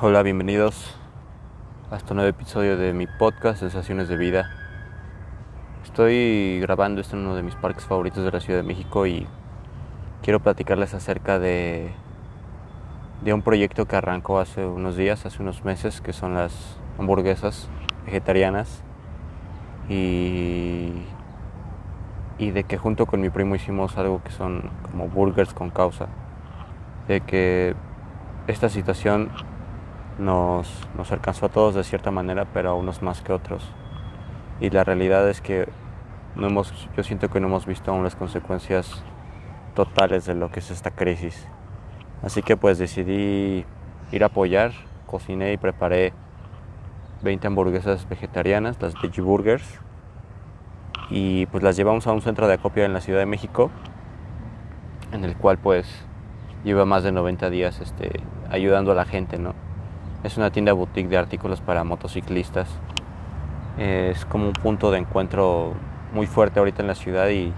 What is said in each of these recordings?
Hola, bienvenidos a este nuevo episodio de mi podcast Sensaciones de Vida. Estoy grabando esto en uno de mis parques favoritos de la Ciudad de México y quiero platicarles acerca de, de un proyecto que arrancó hace unos días, hace unos meses, que son las hamburguesas vegetarianas y, y de que junto con mi primo hicimos algo que son como burgers con causa. De que esta situación nos, nos alcanzó a todos de cierta manera, pero a unos más que otros. Y la realidad es que no hemos, yo siento que no hemos visto aún las consecuencias totales de lo que es esta crisis. Así que pues decidí ir a apoyar, cociné y preparé 20 hamburguesas vegetarianas, las Veggie Burgers, y pues las llevamos a un centro de acopio en la Ciudad de México, en el cual pues lleva más de 90 días este, ayudando a la gente, ¿no? Es una tienda boutique de artículos para motociclistas. Es como un punto de encuentro muy fuerte ahorita en la ciudad y,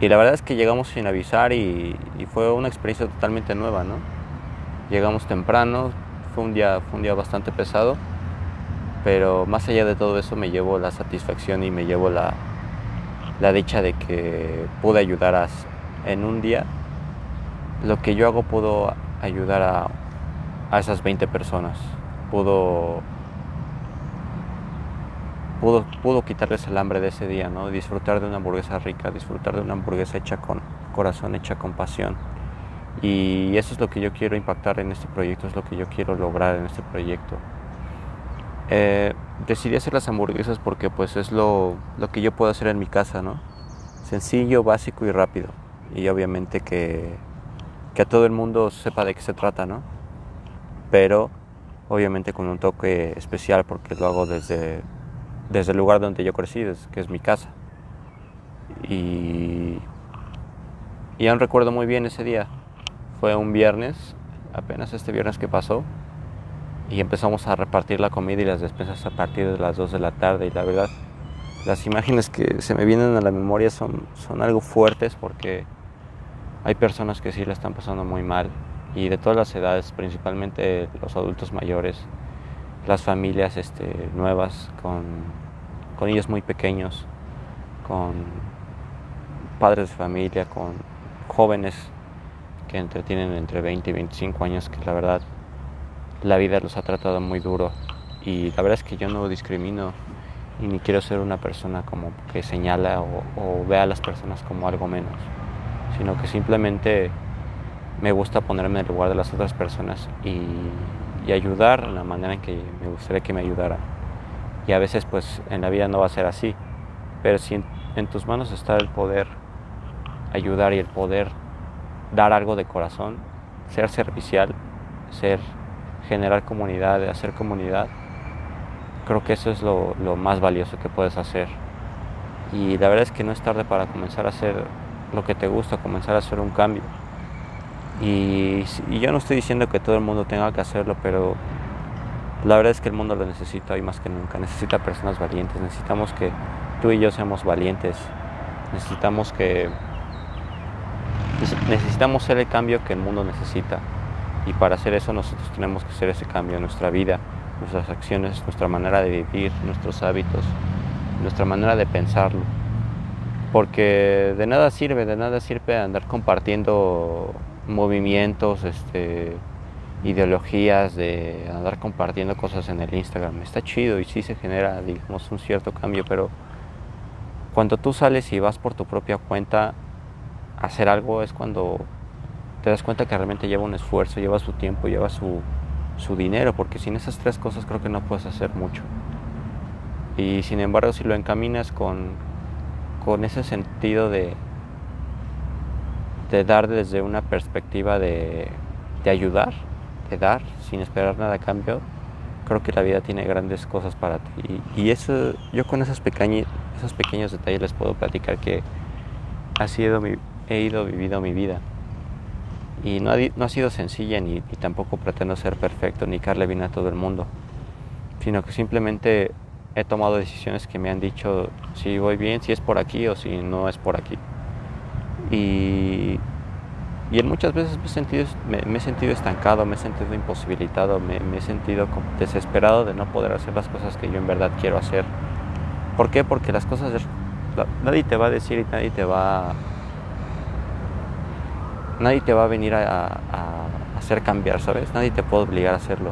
y la verdad es que llegamos sin avisar y, fue una experiencia totalmente nueva, ¿no? Llegamos temprano, fue un día, fue un día bastante pesado, pero más allá de todo eso me llevo la satisfacción y me llevo la, la dicha de que pude ayudar a, en un día. Lo que yo hago pudo ayudar a a esas 20 personas. Pudo, pudo, pudo quitarles el hambre de ese día, ¿no? Disfrutar de una hamburguesa rica, disfrutar de una hamburguesa hecha con corazón, hecha con pasión. Y eso es lo que yo quiero impactar en este proyecto, es lo que yo quiero lograr en este proyecto. Eh, decidí hacer las hamburguesas porque pues es lo, lo que yo puedo hacer en mi casa, ¿no? Sencillo, básico y rápido. Y obviamente que, que a todo el mundo sepa de qué se trata, ¿no? Pero obviamente con un toque especial porque lo hago desde, desde el lugar donde yo crecí, que es mi casa. Y, y aún recuerdo muy bien ese día. Fue un viernes, apenas este viernes que pasó, y empezamos a repartir la comida y las despensas a partir de las 2 de la tarde. Y la verdad, las imágenes que se me vienen a la memoria son, son algo fuertes porque hay personas que sí la están pasando muy mal y de todas las edades, principalmente los adultos mayores, las familias este, nuevas con, con niños muy pequeños, con padres de familia, con jóvenes que entretienen entre 20 y 25 años, que la verdad la vida los ha tratado muy duro. Y la verdad es que yo no discrimino y ni quiero ser una persona como que señala o, o ve a las personas como algo menos, sino que simplemente me gusta ponerme en el lugar de las otras personas y, ayudar en la manera en que me gustaría que me ayudara. Y a veces pues en la vida no va a ser así, pero si en, tus manos está el poder ayudar y el poder dar algo de corazón, ser servicial, ser generar comunidad, hacer comunidad, creo que eso es lo, más valioso que puedes hacer. Y la verdad es que no es tarde para comenzar a hacer lo que te gusta, comenzar a hacer un cambio. Y, yo no estoy diciendo que todo el mundo tenga que hacerlo, pero la verdad es que el mundo lo necesita hoy más que nunca. Necesita personas valientes. Necesitamos que tú y yo seamos valientes. Necesitamos que necesitamos ser el cambio que el mundo necesita. Y para hacer eso nosotros tenemos que hacer ese cambio en nuestra vida, nuestras acciones, nuestra manera de vivir, nuestros hábitos, nuestra manera de pensarlo. Porque de nada sirve, de nada sirve andar compartiendo movimientos, este, ideologías, de andar compartiendo cosas en el Instagram. Está chido y sí se genera, digamos, un cierto cambio, pero cuando tú sales y vas por tu propia cuenta a hacer algo es cuando te das cuenta que realmente lleva un esfuerzo, lleva su tiempo, lleva su, su dinero, porque sin esas tres cosas creo que no puedes hacer mucho. Y sin embargo, si lo encaminas con, con ese sentido de, de dar desde una perspectiva de, de, ayudar, de dar sin esperar nada a cambio, creo que la vida tiene grandes cosas para ti. Y, eso, yo con esos, pequeños, esos pequeños detalles les puedo platicar que ha sido he ido vivido mi vida. Y no ha, no ha sido sencilla ni, tampoco pretendo ser perfecto ni darle bien a todo el mundo, sino que simplemente he tomado decisiones que me han dicho si voy bien, si es por aquí o si no es por aquí. Y, Y muchas veces me he sentido, me, he sentido estancado, me he sentido imposibilitado, me, he sentido desesperado de no poder hacer las cosas que yo en verdad quiero hacer. ¿Por qué? Porque las cosas, nadie te va a decir y nadie te va, nadie te va a venir a, hacer cambiar, ¿sabes? Nadie te puede obligar a hacerlo.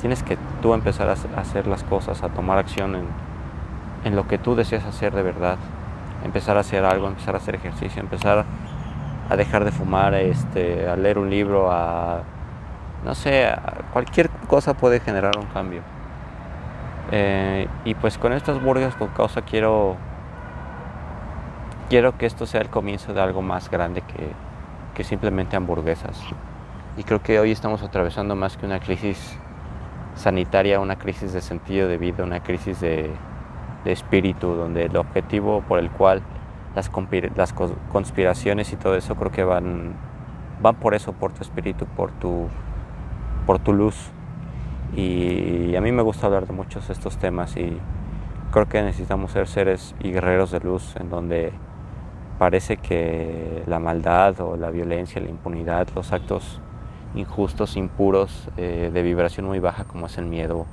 Tienes que tú empezar a hacer las cosas, a tomar acción en, en lo que tú deseas hacer de verdad. Empezar a hacer algo, empezar a hacer ejercicio, empezar a dejar de fumar, este, a leer un libro, a no sé, cualquier cosa puede generar un cambio. Eh, y pues con estas burgas con causa quiero quiero que esto sea el comienzo de algo más grande que, que simplemente hamburguesas. Y creo que hoy estamos atravesando más que una crisis sanitaria, una crisis de sentido de vida, una crisis de, de espíritu, donde el objetivo por el cual las, las conspiraciones y todo eso creo que van, van por eso, por tu espíritu, por tu, por tu luz. Y a mí me gusta hablar de muchos de estos temas y creo que necesitamos ser seres y guerreros de luz en donde parece que la maldad o la violencia, la impunidad, los actos injustos, impuros, eh, de vibración muy baja como es el miedo,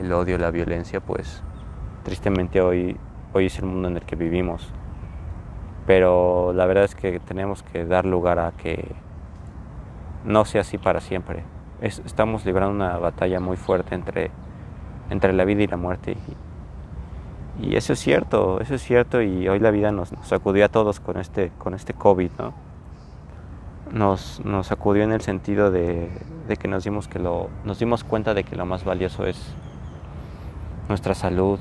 el odio, la violencia, pues tristemente hoy, hoy es el mundo en el que vivimos pero la verdad es que tenemos que dar lugar a que no sea así para siempre. estamos librando una batalla muy fuerte entre, entre la vida y la muerte. Y, eso es cierto, eso es cierto y hoy la vida nos, sacudió a todos con este, con este COVID, ¿no? Nos, nos sacudió en el sentido de, de, que nos dimos, que lo, nos dimos cuenta de que lo más valioso es nuestra salud,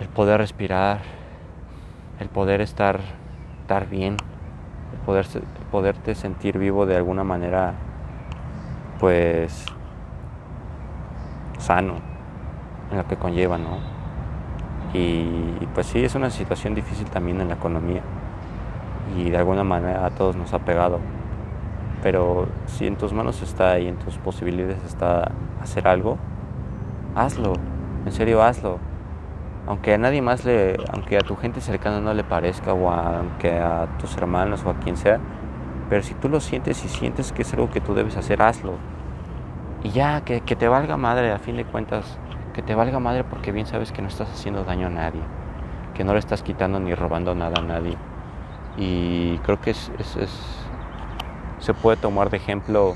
el poder respirar, el poder estar, estar bien, el poder, poderte sentir vivo de alguna manera, pues, sano, en lo que conlleva, ¿no? Y pues sí, es una situación difícil también en la economía y de alguna manera a todos nos ha pegado. Pero si en tus manos está y en tus posibilidades está hacer algo, hazlo, en serio hazlo aunque a nadie más le, aunque a tu gente cercana no le parezca, o aunque a tus hermanos o a quien sea, pero si tú lo sientes y sientes que es algo que tú debes hacer, hazlo. Y ya, que, que te valga madre, a fin de cuentas, que te valga madre porque bien sabes que no estás haciendo daño a nadie, que no le estás quitando ni robando nada a nadie. Y creo que es, es, es se puede tomar de ejemplo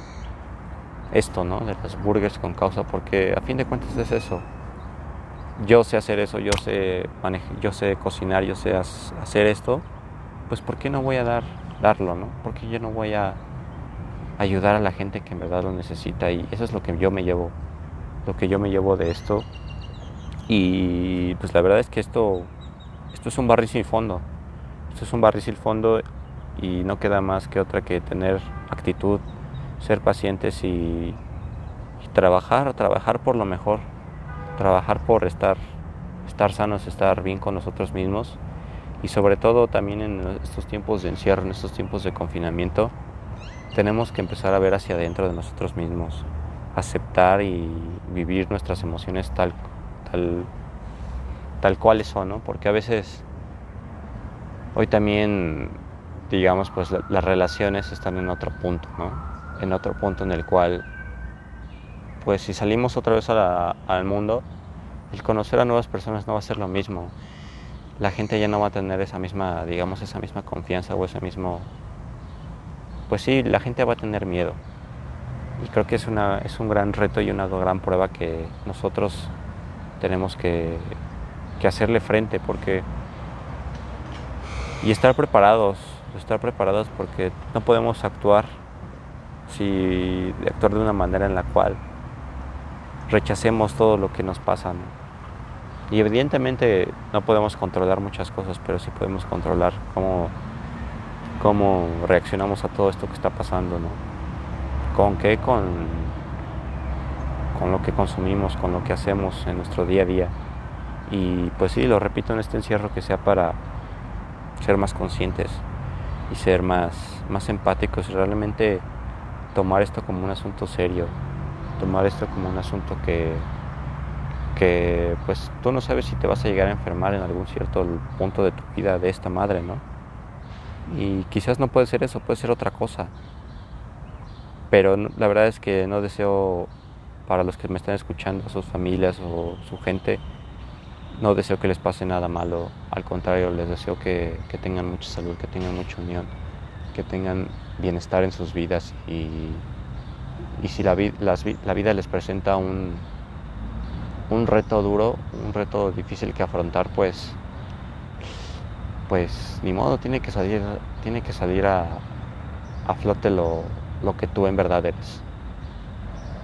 esto, ¿no? De las burgers con causa, porque a fin de cuentas es eso yo sé hacer eso, yo sé yo sé cocinar, yo sé hacer esto, pues ¿por qué no voy a dar, darlo, no? Porque yo no voy a ayudar a la gente que en verdad lo necesita y eso es lo que yo me llevo, lo que yo me llevo de esto. Y pues la verdad es que esto, esto es un barril sin fondo, esto es un barril sin fondo y no queda más que otra que tener actitud, ser pacientes y, y trabajar, trabajar por lo mejor trabajar por estar, estar sanos, estar bien con nosotros mismos y sobre todo también en estos tiempos de encierro, en estos tiempos de confinamiento, tenemos que empezar a ver hacia adentro de nosotros mismos, aceptar y vivir nuestras emociones tal, tal, tal cuales son, ¿no? Porque a veces hoy también, digamos, pues las relaciones están en otro punto, ¿no? En otro punto en el cual pues si salimos otra vez al mundo, el conocer a nuevas personas no va a ser lo mismo. La gente ya no va a tener esa misma, digamos, esa misma confianza o ese mismo... Pues sí, la gente va a tener miedo. Y creo que es, una, es un gran reto y una gran prueba que nosotros tenemos que, que hacerle frente porque... Y estar preparados, estar preparados porque no podemos actuar si actuar de una manera en la cual rechacemos todo lo que nos pasa. Y evidentemente no podemos controlar muchas cosas, pero sí podemos controlar cómo, cómo reaccionamos a todo esto que está pasando. ¿no? ¿Con qué? Con, con lo que consumimos, con lo que hacemos en nuestro día a día. Y pues sí, lo repito en este encierro que sea para ser más conscientes y ser más, más empáticos y realmente tomar esto como un asunto serio tomar esto como un asunto que, que pues tú no sabes si te vas a llegar a enfermar en algún cierto punto de tu vida de esta madre, ¿no? Y quizás no puede ser eso, puede ser otra cosa. Pero la verdad es que no deseo para los que me están escuchando, sus familias o su gente, no deseo que les pase nada malo, al contrario, les deseo que, tengan mucha salud, que tengan mucha unión, que tengan bienestar en sus vidas y, y si la, la vida les presenta un, un reto duro, un reto difícil que afrontar, pues, pues ni modo, tiene que salir, tiene que salir a, a flote lo, lo, que tú en verdad eres.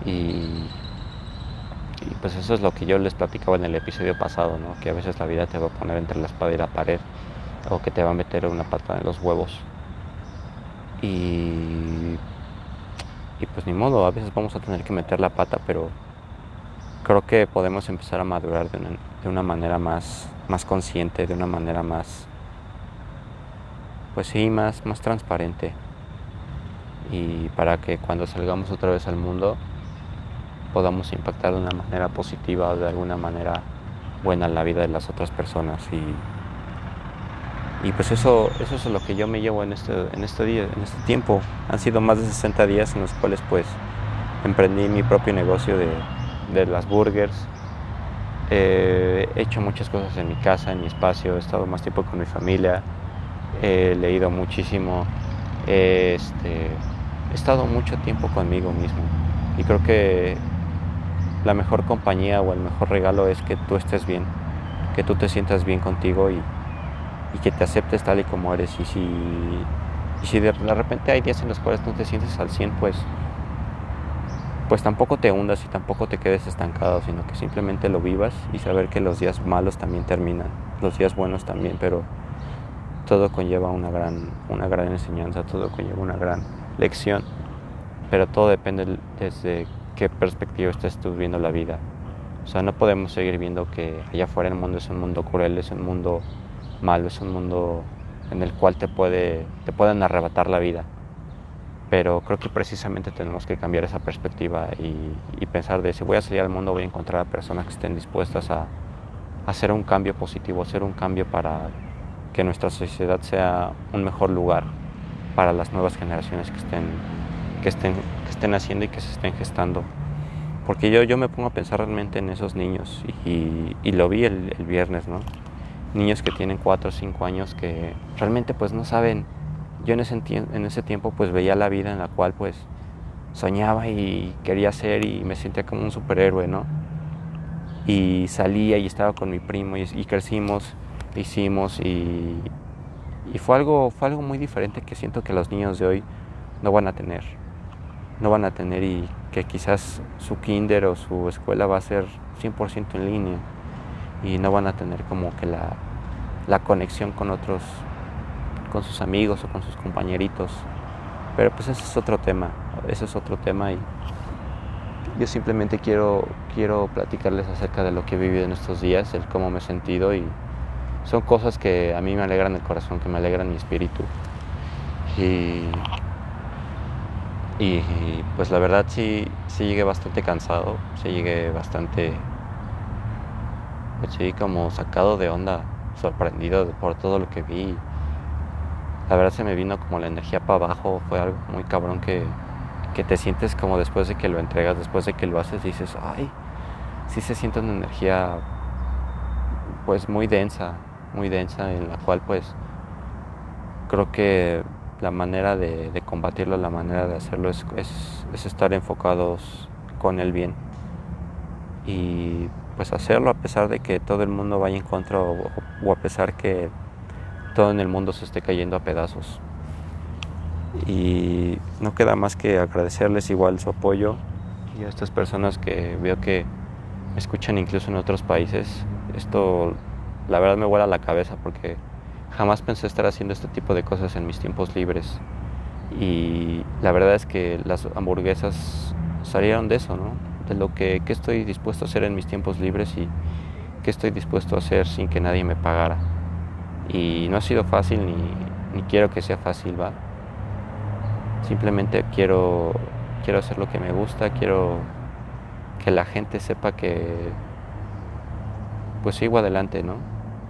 Y, pues eso es lo que yo les platicaba en el episodio pasado, ¿no? que a veces la vida te va a poner entre la espada y la pared, o que te va a meter una pata en los huevos. Y, y pues ni modo, a veces vamos a tener que meter la pata, pero creo que podemos empezar a madurar de una, manera más, más consciente, de una manera más, pues sí, más, más transparente. Y para que cuando salgamos otra vez al mundo podamos impactar de una manera positiva o de alguna manera buena en la vida de las otras personas. Y, y pues eso, eso es lo que yo me llevo en este, en este día, en este tiempo. Han sido más de 60 días en los cuales pues emprendí mi propio negocio de, de las burgers. he hecho muchas cosas en mi casa, en mi espacio, he estado más tiempo con mi familia, he leído muchísimo, este, he estado mucho tiempo conmigo mismo y creo que la mejor compañía o el mejor regalo es que tú estés bien, que tú te sientas bien contigo y, que te aceptes tal y como eres y si, y si de repente hay días en los cuales no te sientes al 100 pues pues tampoco te hundas y tampoco te quedes estancado, sino que simplemente lo vivas y saber que los días malos también terminan, los días buenos también, pero todo conlleva una gran, una gran enseñanza, todo conlleva una gran lección, pero todo depende desde qué perspectiva estés viendo la vida. O sea, no podemos seguir viendo que allá afuera el mundo es un mundo cruel, es un mundo malo, es un mundo en el cual te, puede, te pueden arrebatar la vida pero creo que precisamente tenemos que cambiar esa perspectiva y, pensar de si voy a salir al mundo voy a encontrar a personas que estén dispuestas a, hacer un cambio positivo, hacer un cambio para que nuestra sociedad sea un mejor lugar para las nuevas generaciones que estén, que estén, que estén haciendo y que se estén gestando. Porque yo, yo me pongo a pensar realmente en esos niños y, y lo vi el, el, viernes, ¿no? Niños que tienen 4 o 5 años que realmente pues no saben yo en ese, en ese tiempo pues veía la vida en la cual pues soñaba y quería ser y me sentía como un superhéroe, ¿no? Y salía y estaba con mi primo y, crecimos, hicimos y, y, fue, algo, fue algo muy diferente que siento que los niños de hoy no van a tener. No van a tener y que quizás su kinder o su escuela va a ser 100% en línea y no van a tener como que la, la conexión con otros con sus amigos o con sus compañeritos. Pero pues ese es otro tema, ese es otro tema y yo simplemente quiero, quiero platicarles acerca de lo que he vivido en estos días, el cómo me he sentido y son cosas que a mí me alegran el corazón, que me alegran mi espíritu. Y, y, pues la verdad sí, sí llegué bastante cansado, sí llegué bastante, pues sí como sacado de onda, sorprendido por todo lo que vi la verdad se me vino como la energía para abajo, fue algo muy cabrón que, te sientes como después de que lo entregas, después de que lo haces, dices, ay, sí se siente una energía pues muy densa, muy densa, en la cual pues creo que la manera de, combatirlo, la manera de hacerlo es, es, estar enfocados con el bien. Y pues hacerlo a pesar de que todo el mundo vaya en contra o a pesar que todo en el mundo se esté cayendo a pedazos. Y no queda más que agradecerles igual su apoyo y a estas personas que veo que me escuchan incluso en otros países. Esto la verdad me vuela la cabeza porque jamás pensé estar haciendo este tipo de cosas en mis tiempos libres. Y la verdad es que las hamburguesas salieron de eso, ¿no? De lo que, que estoy dispuesto a hacer en mis tiempos libres y qué estoy dispuesto a hacer sin que nadie me pagara. Y no ha sido fácil ni, quiero que sea fácil, ¿va? Simplemente quiero, quiero hacer lo que me gusta, quiero que la gente sepa que pues sigo adelante, ¿no?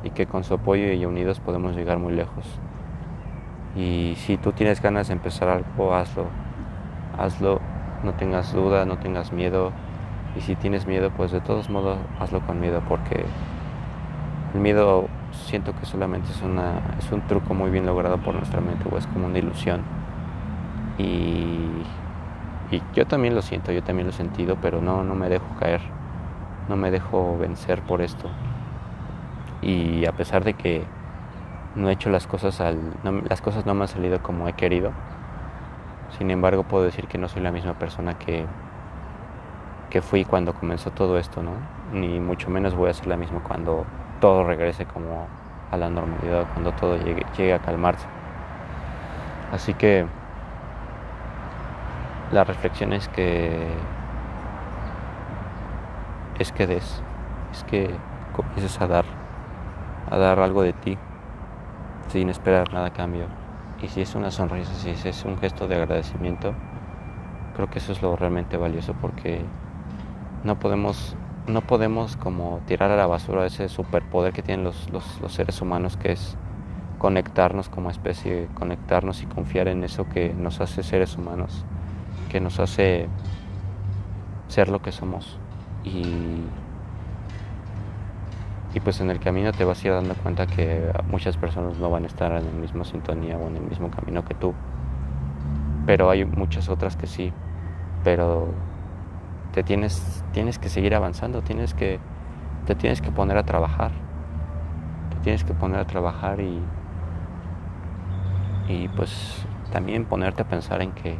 Y que con su apoyo y unidos podemos llegar muy lejos. Y si tú tienes ganas de empezar algo, hazlo. hazlo, no tengas duda, no tengas miedo. Y si tienes miedo, pues de todos modos hazlo con miedo, porque el miedo siento que solamente es, una, es un truco muy bien logrado por nuestra mente o es como una ilusión. Y, y yo también lo siento, yo también lo he sentido, pero no, no me dejo caer, no me dejo vencer por esto. Y a pesar de que no he hecho las cosas al, las cosas no me han salido como he querido, sin embargo puedo decir que no soy la misma persona que, que fui cuando comenzó todo esto, ¿no? Ni mucho menos voy a ser la misma cuando todo regrese como a la normalidad, cuando todo llegue, llegue a calmarse. Así que la reflexión es que es que des, es que comiences a dar, a dar algo de ti sin esperar nada a cambio. Y si es una sonrisa, si es un gesto de agradecimiento, creo que eso es lo realmente valioso porque no podemos no podemos como tirar a la basura ese superpoder que tienen los, los, seres humanos que es conectarnos como especie, conectarnos y confiar en eso que nos hace seres humanos, que nos hace ser lo que somos. Y, y pues en el camino te vas a ir dando cuenta que muchas personas no van a estar en la misma sintonía o en el mismo camino que tú. Pero hay muchas otras que sí. Pero tienes, tienes que seguir avanzando, tienes que, te tienes que poner a trabajar, te tienes que poner a trabajar y, y pues también ponerte a pensar en que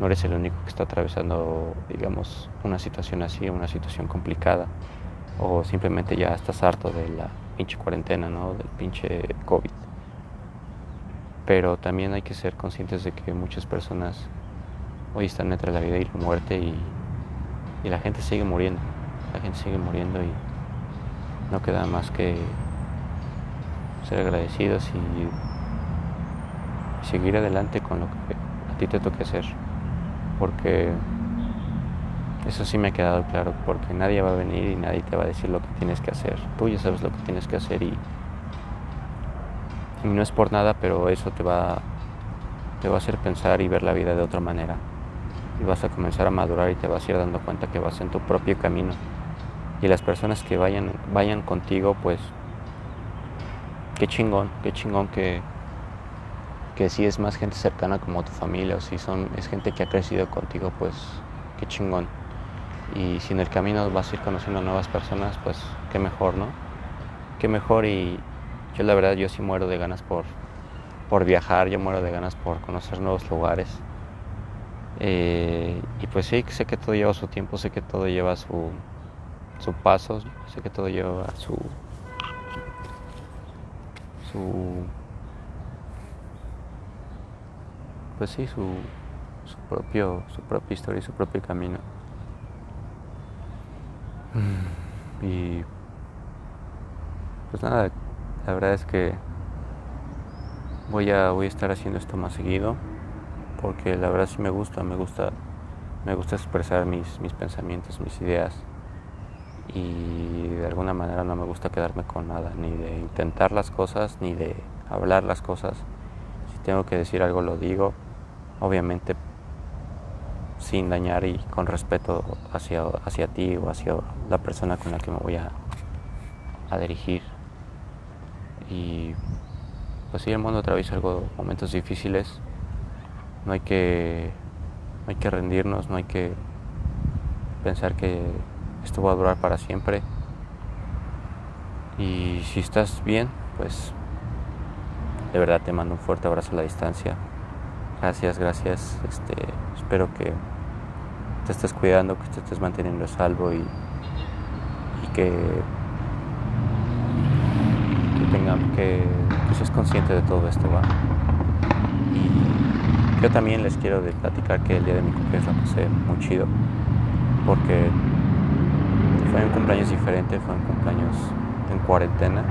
no eres el único que está atravesando, digamos, una situación así, una situación complicada, o simplemente ya estás harto de la pinche cuarentena, ¿no? Del pinche COVID. Pero también hay que ser conscientes de que muchas personas hoy están entre la vida y la muerte y y la gente sigue muriendo, la gente sigue muriendo y no queda más que ser agradecidos y seguir adelante con lo que a ti te toque hacer, porque eso sí me ha quedado claro, porque nadie va a venir y nadie te va a decir lo que tienes que hacer, tú ya sabes lo que tienes que hacer y, y no es por nada, pero eso te va, te va a hacer pensar y ver la vida de otra manera y vas a comenzar a madurar y te vas a ir dando cuenta que vas en tu propio camino. Y las personas que vayan, vayan contigo, pues qué chingón, qué chingón que, que si es más gente cercana como tu familia o si son, es gente que ha crecido contigo, pues qué chingón. Y si en el camino vas a ir conociendo nuevas personas, pues qué mejor, ¿no? Qué mejor y yo la verdad yo sí muero de ganas por, por viajar, yo muero de ganas por conocer nuevos lugares. Eh, y pues sí, sé que todo lleva su tiempo, sé que todo lleva su, su paso, sé que todo lleva su, su pues sí, su, su propio, su propia historia y su propio camino. Y pues nada, la verdad es que voy a, voy a estar haciendo esto más seguido porque la verdad sí me gusta, me gusta, me gusta expresar mis, mis pensamientos, mis ideas y de alguna manera no me gusta quedarme con nada, ni de intentar las cosas, ni de hablar las cosas. Si tengo que decir algo lo digo, obviamente sin dañar y con respeto hacia, hacia ti o hacia la persona con la que me voy a, a dirigir. Y pues sí, el mundo atraviesa algo, momentos difíciles, no hay que, hay que rendirnos, no hay que pensar que esto va a durar para siempre. Y si estás bien, pues de verdad te mando un fuerte abrazo a la distancia. Gracias, gracias. Este, espero que te estés cuidando, que te estés manteniendo salvo y, que, que tengan que, que seas consciente de todo esto va. Yo también les quiero platicar que el día de mi cumpleaños la pasé muy chido, porque fue un cumpleaños diferente, fue un cumpleaños en cuarentena,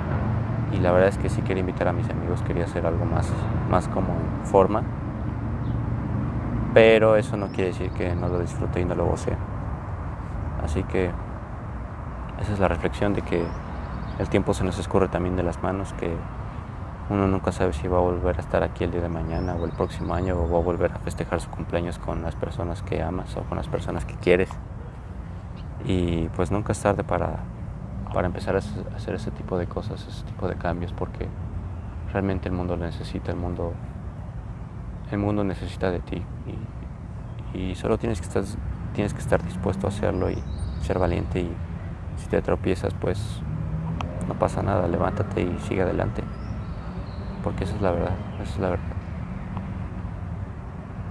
y la verdad es que sí quería invitar a mis amigos, quería hacer algo más, más como en forma, pero eso no quiere decir que no lo disfrute y no lo goce. Así que esa es la reflexión de que el tiempo se nos escurre también de las manos, que Uno nunca sabe si va a volver a estar aquí el día de mañana o el próximo año o va a volver a festejar su cumpleaños con las personas que amas o con las personas que quieres. Y pues nunca es tarde para, para empezar a hacer ese tipo de cosas, ese tipo de cambios, porque realmente el mundo lo necesita, el mundo, el mundo necesita de ti. Y, y solo tienes que, estar, tienes que estar dispuesto a hacerlo y ser valiente. Y si te tropiezas, pues no pasa nada, levántate y sigue adelante porque esa es la verdad, esa es la verdad.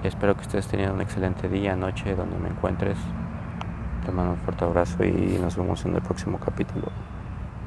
Espero que estés teniendo un excelente día, noche, donde me encuentres. Te mando un fuerte abrazo y nos vemos en el próximo capítulo.